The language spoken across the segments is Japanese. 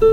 は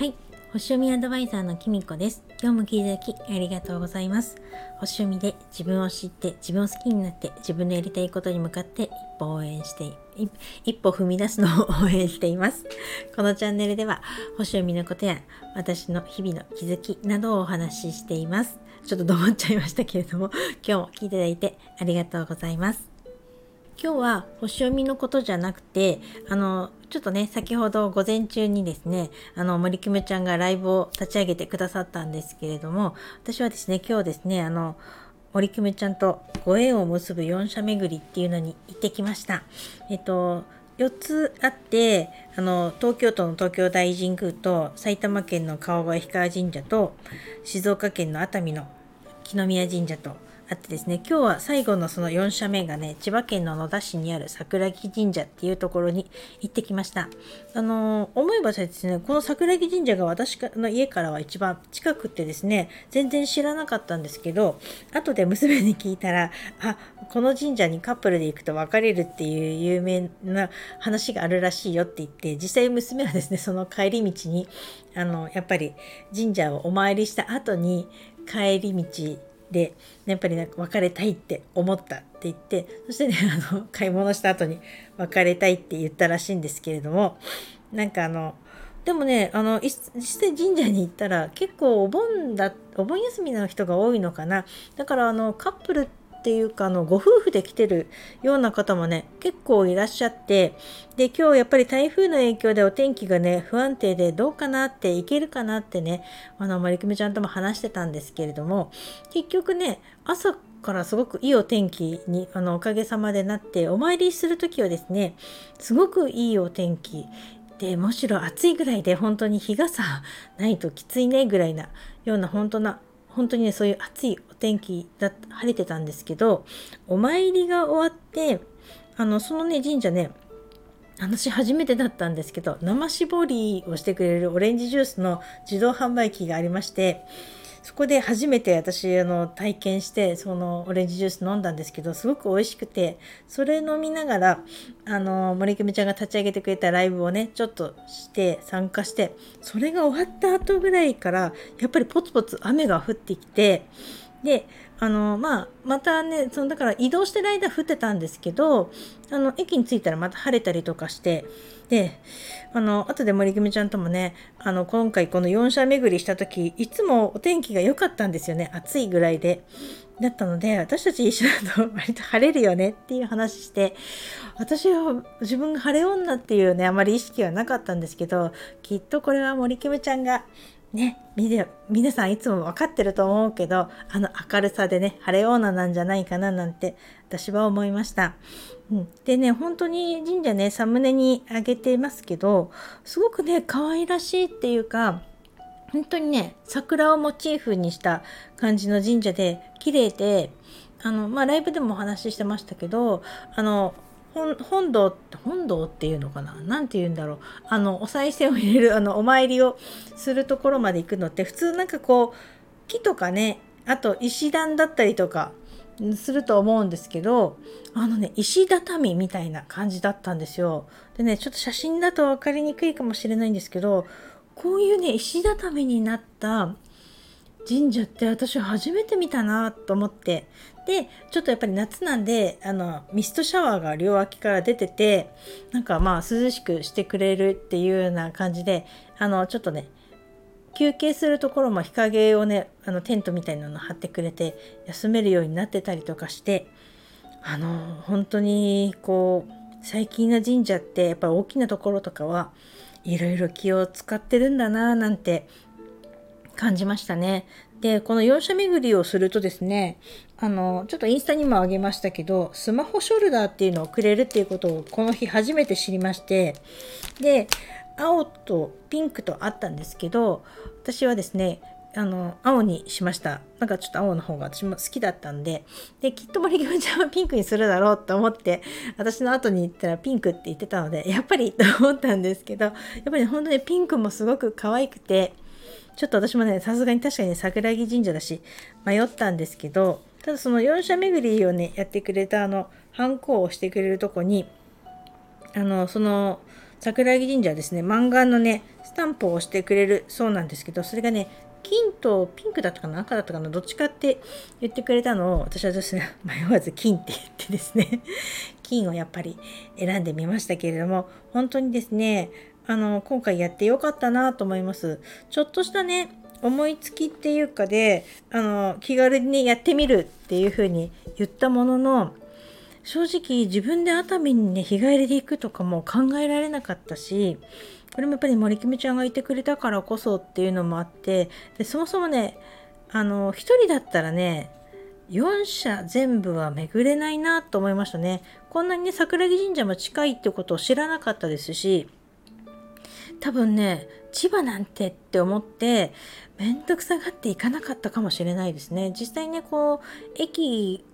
い。星読みアドバイザーのきみこです。今日も聞いていただきありがとうございます。星読みで自分を知って自分を好きになって自分のやりたいことに向かって一歩応援して一歩踏み出すのを 応援しています。このチャンネルでは星読みのことや私の日々の気づきなどをお話ししています。ちょっとどもっちゃいましたけれども今日も聞いていただいてありがとうございます。今日は星読みのことじゃなくてあのちょっとね先ほど午前中にですねあの森キムちゃんがライブを立ち上げてくださったんですけれども私はですね今日ですねあの森キムちゃんとご縁を結ぶ4社巡りっていうのに行ってきました。えっと4つあってあの東京都の東京大神宮と埼玉県の川越氷川神社と静岡県の熱海の木宮神社とあってですね今日は最後のその4社目がね千葉県の野田市にある桜木神社っていうところに行ってきました。あの思えばですねこの桜木神社が私の家からは一番近くってですね全然知らなかったんですけど後で娘に聞いたらあこの神社にカップルで行くと別れるっていう有名な話があるらしいよって言って実際娘はですねその帰り道にあのやっぱり神社をお参りした後に帰り道でやっぱりなんか別れたいって思ったって言ってそしてねあの買い物した後に別れたいって言ったらしいんですけれどもなんかあのでもねあの実際神社に行ったら結構お盆だお盆休みの人が多いのかな。だからあのカップルってていうかあのご夫婦で来てるような方もね結構いらっしゃってで今日やっぱり台風の影響でお天気がね不安定でどうかなっていけるかなってねあの森久ちゃんとも話してたんですけれども結局ね朝からすごくいいお天気にあのおかげさまでなってお参りする時はですねすごくいいお天気でむしろ暑いぐらいで本当に日傘ないときついねぐらいなような本当な本当にねそういう暑いお天気だ晴れてたんですけどお参りが終わってあのそのね神社ね私初めてだったんですけど生絞りをしてくれるオレンジジュースの自動販売機がありましてそこで初めて私あの体験してそのオレンジジュース飲んだんですけどすごく美味しくてそれ飲みながらあの森久美ちゃんが立ち上げてくれたライブをねちょっとして参加してそれが終わった後ぐらいからやっぱりポツポツ雨が降ってきてであのまあまたねそのだから移動してる間降ってたんですけどあの駅に着いたらまた晴れたりとかしてであの後で森久美ちゃんともねあの今回この4社巡りした時いつもお天気が良かったんですよね暑いぐらいで。だったので私たち一緒だと 割と晴れるよねっていう話して私は自分が晴れ女っていうねあまり意識はなかったんですけどきっとこれは森久美ちゃんがね、皆さんいつも分かってると思うけど、あの明るさでね、晴れ女なんじゃないかななんて私は思いました。うん、でね、本当に神社ね、サムネにあげてますけど、すごくね、可愛らしいっていうか、本当にね、桜をモチーフにした感じの神社で、綺麗で、あの、まあ、ライブでもお話ししてましたけど、あの、本本堂本堂っていうのかな？何て言うんだろうあのお賽銭を入れるあのお参りをするところまで行くのって普通なんかこう木とかねあと石段だったりとかすると思うんですけどあのね石畳みたいな感じだったんですよ。でねちょっと写真だと分かりにくいかもしれないんですけどこういうね石畳になった神社って私初めて見たなと思って。でちょっとやっぱり夏なんであのミストシャワーが両脇から出ててなんかまあ涼しくしてくれるっていうような感じであのちょっとね休憩するところも日陰をねあのテントみたいなの張ってくれて休めるようになってたりとかしてあの本当にこう最近の神社ってやっぱり大きなところとかはいろいろ気を使ってるんだななんて感じましたね。で、この4社巡りをするとですね、あの、ちょっとインスタにもあげましたけど、スマホショルダーっていうのをくれるっていうことをこの日初めて知りまして、で、青とピンクとあったんですけど、私はですね、あの、青にしました。なんかちょっと青の方が私も好きだったんで、で、きっと森君ちゃんはピンクにするだろうと思って、私の後に行ったらピンクって言ってたので、やっぱりと思ったんですけど、やっぱり本当にピンクもすごく可愛くて、ちょっと私もね、さすがに確かに、桜木神社だし、迷ったんですけど、ただその4社巡りをね、やってくれたあの、ハンコをしてくれるとこに、あのその桜木神社ですね漫画のねスタンプを押してくれるそうなんですけどそれがね金とピンクだったかな赤だったかなどっちかって言ってくれたのを私はですね 迷わず金って言ってですね金をやっぱり選んでみましたけれども本当にですねあの今回やってよかったなと思います。ちょっとしたね思いつきっていうかであの気軽にねやってみるっていう風に言ったものの正直自分で熱海にね日帰りで行くとかも考えられなかったしこれもやっぱり森キムちゃんがいてくれたからこそっていうのもあってでそもそもねあの1人だったらね4社全部は巡れないなと思いましたね。こんなにね桜木神社も近いってことを知らなかったですし多分ね千葉なんてって思って面倒くさがっていかなかったかもしれないですね。実際ねこう駅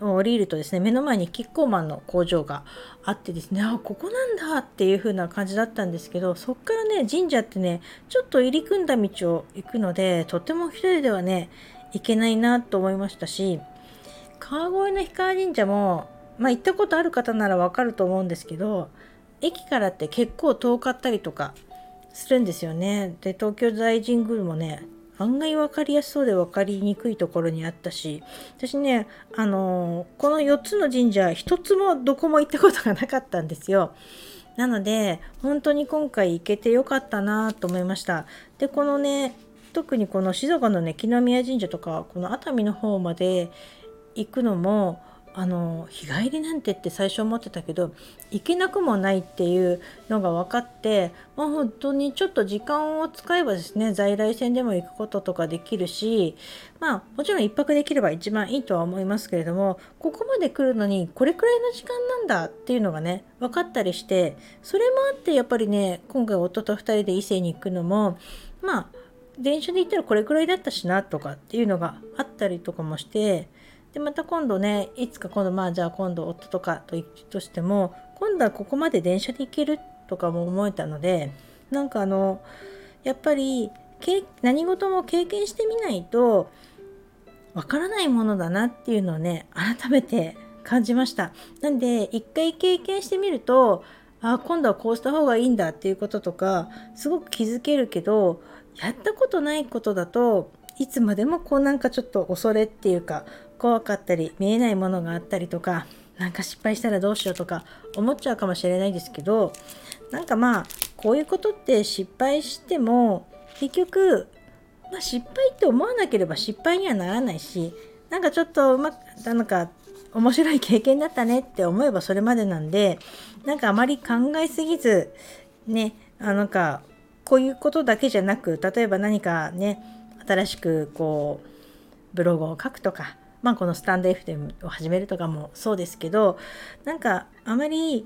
を降りるとですね目の前にキッコーマンの工場があってですねあここなんだっていう風な感じだったんですけどそっからね神社ってねちょっと入り組んだ道を行くのでとても一人ではね行けないなと思いましたし川越の氷川神社もまあ行ったことある方ならわかると思うんですけど駅からって結構遠かったりとかするんですよね。で東京大神宮もね案外分かりやすそうで分かりにくいところにあったし私ねあのこの4つの神社1つもどこも行ったことがなかったんですよ。なので本当に今回行けてよかったなと思いました。でこのね特にこの静岡のね木宮神社とかこの熱海の方まで行くのもあの日帰りなんてって最初思ってたけど行けなくもないっていうのが分かって、まあ、本当にちょっと時間を使えばですね在来線でも行くこととかできるしまあもちろん1泊できれば一番いいとは思いますけれどもここまで来るのにこれくらいの時間なんだっていうのがね分かったりしてそれもあってやっぱりね今回夫と2人で伊勢に行くのもまあ電車で行ったらこれくらいだったしなとかっていうのがあったりとかもしてでまた今度ねいつか今度まあじゃあ今度夫とかと行くとしても今度はここまで電車で行けるとかも思えたのでなんかあのやっぱり何事も経験してみないとわからないものだなっていうのをね改めて感じました。なんで一回経験してみるとあ今度はこうした方がいいんだっていうこととかすごく気づけるけどやったことないことだといつまでもこうなんかちょっと恐れっていうか怖かったり見えないものがあったりとかなんか失敗したらどうしようとか思っちゃうかもしれないですけどなんかまあこういうことって失敗しても結局、まあ、失敗って思わなければ失敗にはならないしなんかちょっとうまくなんか面白い経験だったねって思えばそれまでなんでなんかあまり考えすぎずねあなんかこういうことだけじゃなく例えば何かね新しくこうブログを書くとかまあ、このスタンド FM を始めるとかもそうですけどなんかあまり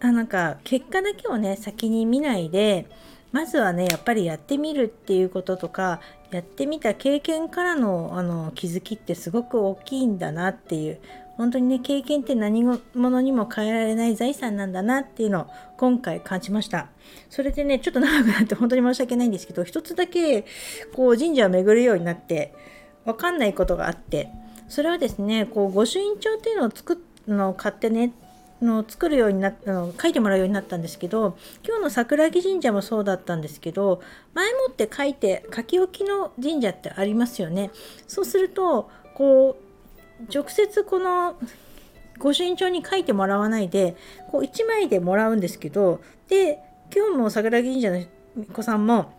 あなんか結果だけをね先に見ないでまずはねやっぱりやってみるっていうこととかやってみた経験からのあの気づきってすごく大きいんだなっていう本当にね経験って何者にも変えられない財産なんだなっていうのを今回感じました。それでねちょっと長くなって本当に申し訳ないんですけど一つだけこう神社を巡るようになって分かんないことがあってそれはですねこう御朱印帳っていうのを作のを買ってねの作るようになったの書いてもらうようになったんですけど今日の桜木神社もそうだったんですけど前もって書いて書き置きの神社ってありますよね。そうするとこう直接このご身長に書いてもらわないでこう1枚でもらうんですけどで今日も桜木神社の子さんも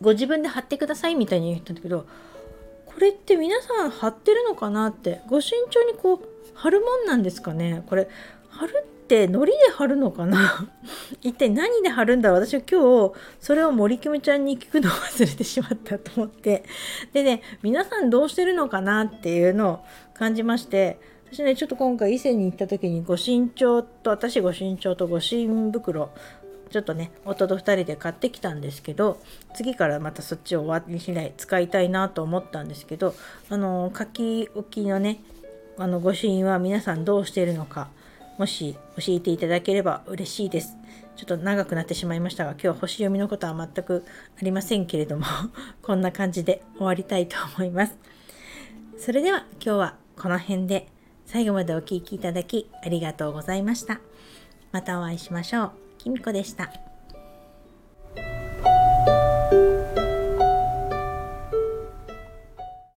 ご自分で貼ってくださいみたいに言ったんだけどこれって皆さん貼ってるのかなってご身長にこう貼るもんなんですかね？これ貼るって糊で貼るのかな？一体何で貼るんだ私は今日それを森キムちゃんに聞くのを忘れてしまったと思って。でね皆さんどうしてるのかなっていうのを感じまして私ねちょっと今回伊勢に行った時にご身長と私ご身長とご神袋ちょっとね夫と2人で買ってきたんですけど次からまたそっちを終わりしない使いたいなと思ったんですけどあの書き置きのねあの御朱印は皆さんどうしているのかもし教えていただければ嬉しいです。ちょっと長くなってしまいましたが今日は星読みのことは全くありませんけれども こんな感じで終わりたいと思います。それでは今日はこの辺で最後までお聴きいただきありがとうございました。またお会いしましょう。きみこでした。